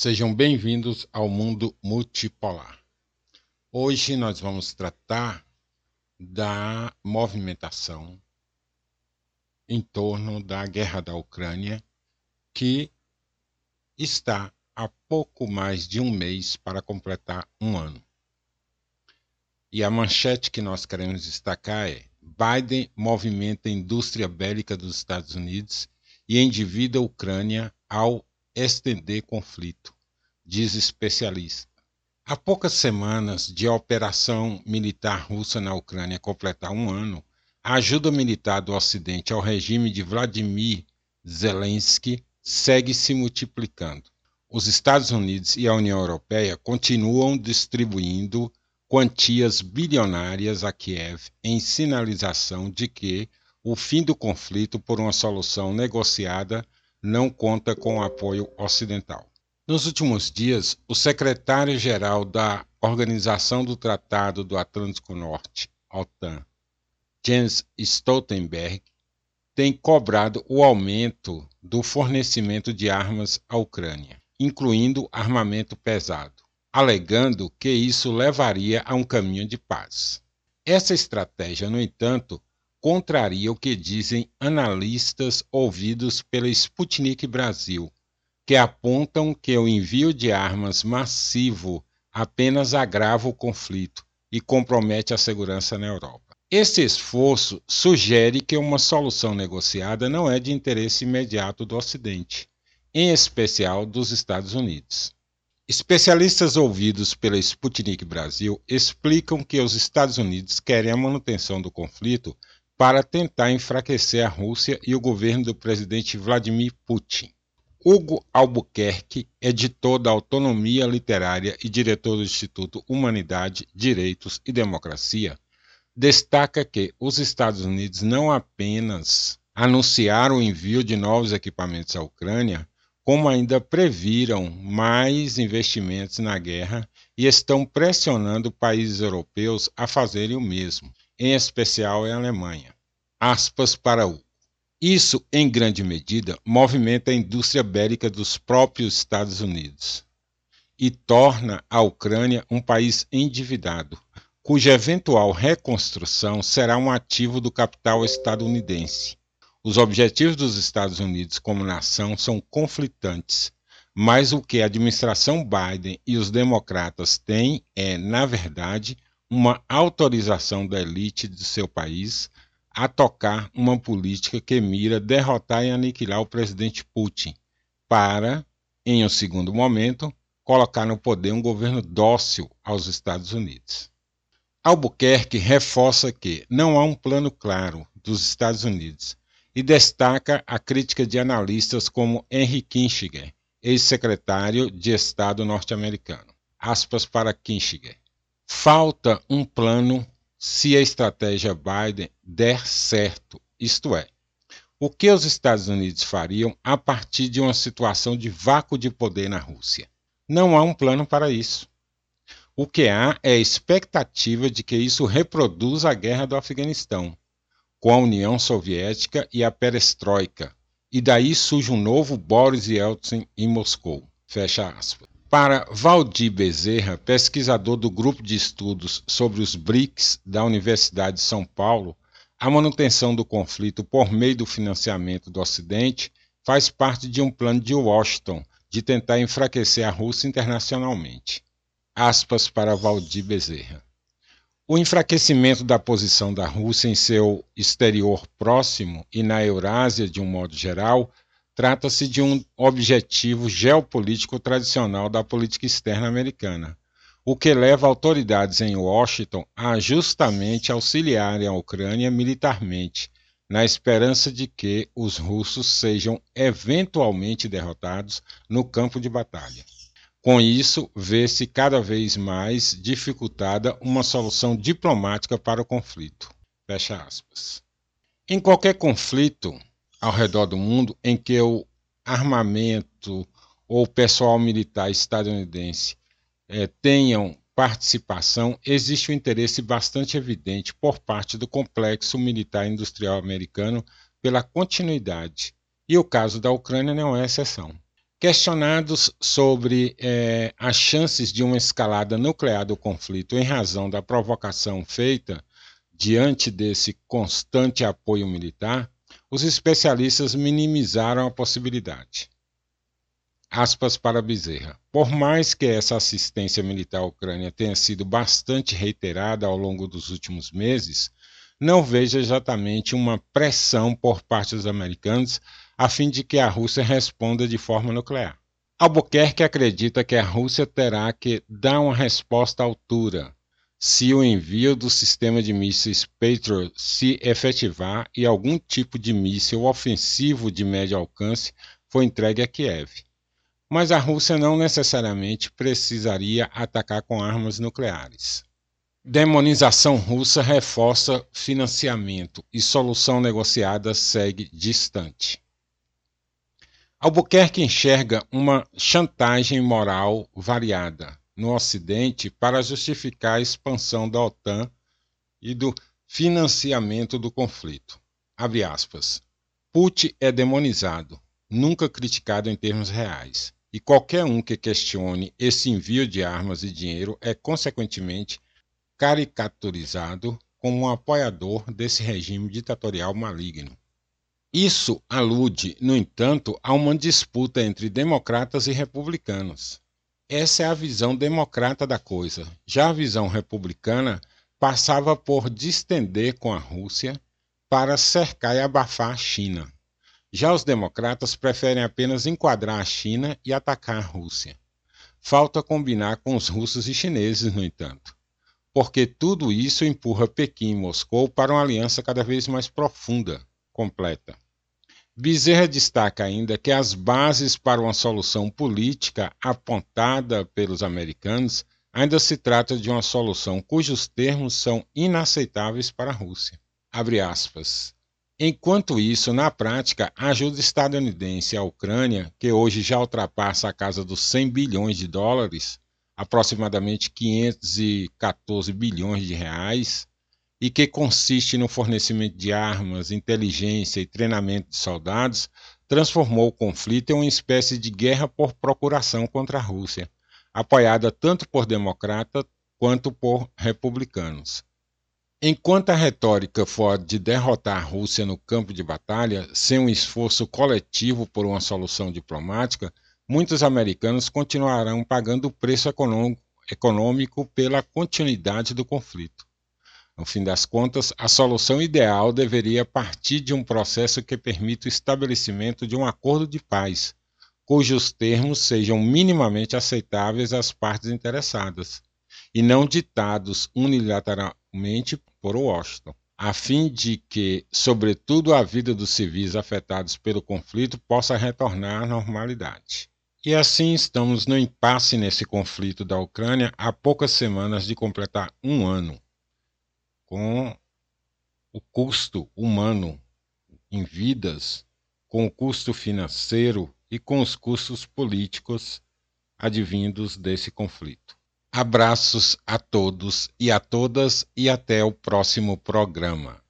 Sejam bem-vindos ao mundo multipolar. Hoje nós vamos tratar da movimentação em torno da guerra da Ucrânia, que está há pouco mais de um mês para completar um ano. E a manchete que nós queremos destacar é: Biden movimenta a indústria bélica dos Estados Unidos e endivida a Ucrânia ao estender conflito, diz especialista. Há poucas semanas de a operação militar russa na Ucrânia completar um ano, a ajuda militar do Ocidente ao regime de Vladimir Zelensky segue se multiplicando. Os Estados Unidos e a União Europeia continuam distribuindo quantias bilionárias a Kiev em sinalização de que o fim do conflito por uma solução negociada não conta com apoio ocidental. Nos últimos dias, o secretário-geral da Organização do Tratado do Atlântico Norte, OTAN, Jens Stoltenberg, tem cobrado o aumento do fornecimento de armas à Ucrânia, incluindo armamento pesado, alegando que isso levaria a um caminho de paz. Essa estratégia, no entanto, contraria o que dizem analistas ouvidos pela Sputnik Brasil, que apontam que o envio de armas massivo apenas agrava o conflito e compromete a segurança na Europa. Esse esforço sugere que uma solução negociada não é de interesse imediato do Ocidente, em especial dos Estados Unidos. Especialistas ouvidos pela Sputnik Brasil explicam que os Estados Unidos querem a manutenção do conflito para tentar enfraquecer a Rússia e o governo do presidente Vladimir Putin. Hugo Albuquerque, editor da Autonomia Literária e diretor do Instituto Humanidade, Direitos e Democracia, destaca que os Estados Unidos não apenas anunciaram o envio de novos equipamentos à Ucrânia, como ainda previram mais investimentos na guerra e estão pressionando países europeus a fazerem o mesmo em especial em Alemanha. Aspas para o. Isso, em grande medida, movimenta a indústria bélica dos próprios Estados Unidos e torna a Ucrânia um país endividado, cuja eventual reconstrução será um ativo do capital estadunidense. Os objetivos dos Estados Unidos como nação são conflitantes, mas o que a administração Biden e os democratas têm é, na verdade, uma autorização da elite de seu país a tocar uma política que mira derrotar e aniquilar o presidente Putin, para, em um segundo momento, colocar no poder um governo dócil aos Estados Unidos. Albuquerque reforça que não há um plano claro dos Estados Unidos e destaca a crítica de analistas como Henry Kissinger, ex-secretário de Estado norte-americano. Aspas para Kissinger. Falta um plano se a estratégia Biden der certo, isto é, o que os Estados Unidos fariam a partir de uma situação de vácuo de poder na Rússia. Não há um plano para isso. O que há é a expectativa de que isso reproduza a guerra do Afeganistão, com a União Soviética e a perestroika, e daí surge um novo Boris Yeltsin em Moscou. Fecha aspas. Para Valdir Bezerra, pesquisador do Grupo de Estudos sobre os BRICS da Universidade de São Paulo, a manutenção do conflito por meio do financiamento do Ocidente faz parte de um plano de Washington de tentar enfraquecer a Rússia internacionalmente. Aspas para Valdir Bezerra. O enfraquecimento da posição da Rússia em seu exterior próximo e na Eurásia de um modo geral Trata-se de um objetivo geopolítico tradicional da política externa americana, o que leva autoridades em Washington a justamente auxiliarem a Ucrânia militarmente, na esperança de que os russos sejam eventualmente derrotados no campo de batalha. Com isso, vê-se cada vez mais dificultada uma solução diplomática para o conflito. Fecha aspas. Em qualquer conflito, ao redor do mundo em que o armamento ou pessoal militar estadunidense é, tenham participação, existe um interesse bastante evidente por parte do complexo militar industrial americano pela continuidade. E o caso da Ucrânia não é exceção. Questionados sobre eh, as chances de uma escalada nuclear do conflito em razão da provocação feita diante desse constante apoio militar, os especialistas minimizaram a possibilidade. Aspas para Bezerra. Por mais que essa assistência militar à Ucrânia tenha sido bastante reiterada ao longo dos últimos meses, não vejo exatamente uma pressão por parte dos americanos a fim de que a Rússia responda de forma nuclear. Albuquerque acredita que a Rússia terá que dar uma resposta à altura se o envio do sistema de mísseis Patriot se efetivar e algum tipo de míssil ofensivo de médio alcance for entregue a Kiev mas a Rússia não necessariamente precisaria atacar com armas nucleares. Demonização russa reforça financiamento e solução negociada segue distante. Albuquerque enxerga uma chantagem moral variada no Ocidente para justificar a expansão da OTAN e do financiamento do conflito. Abre aspas. Putin é demonizado, nunca criticado em termos reais e qualquer um que questione esse envio de armas e dinheiro é, consequentemente, caricaturizado como um apoiador desse regime ditatorial maligno. Isso alude, no entanto, a uma disputa entre democratas e republicanos. Essa é a visão democrata da coisa. Já a visão republicana passava por distender com a Rússia para cercar e abafar a China. Já os democratas preferem apenas enquadrar a China e atacar a Rússia. Falta combinar com os russos e chineses, no entanto, porque tudo isso empurra Pequim e Moscou para uma aliança cada vez mais profunda, completa. Bezerra destaca ainda que as bases para uma solução política apontada pelos americanos ainda se trata de uma solução cujos termos são inaceitáveis para a Rússia. Enquanto isso, na prática, a ajuda estadunidense à Ucrânia, que hoje já ultrapassa a casa dos 100 bilhões de dólares, aproximadamente 514 bilhões de reais, e que consiste no fornecimento de armas, inteligência e treinamento de soldados, transformou o conflito em uma espécie de guerra por procuração contra a Rússia, apoiada tanto por democratas quanto por republicanos. Enquanto a retórica for de derrotar a Rússia no campo de batalha, sem um esforço coletivo por uma solução diplomática, muitos americanos continuarão pagando o preço econômico pela continuidade do conflito. No fim das contas, a solução ideal deveria partir de um processo que permita o estabelecimento de um acordo de paz, cujos termos sejam minimamente aceitáveis às partes interessadas, e não ditados unilateralmente por Washington, a fim de que, sobretudo, a vida dos civis afetados pelo conflito possa retornar à normalidade. E assim estamos no impasse nesse conflito da Ucrânia há poucas semanas de completar um ano, com o custo humano em vidas, com o custo financeiro e com os custos políticos advindos desse conflito. Abraços a todos e a todas e até o próximo programa.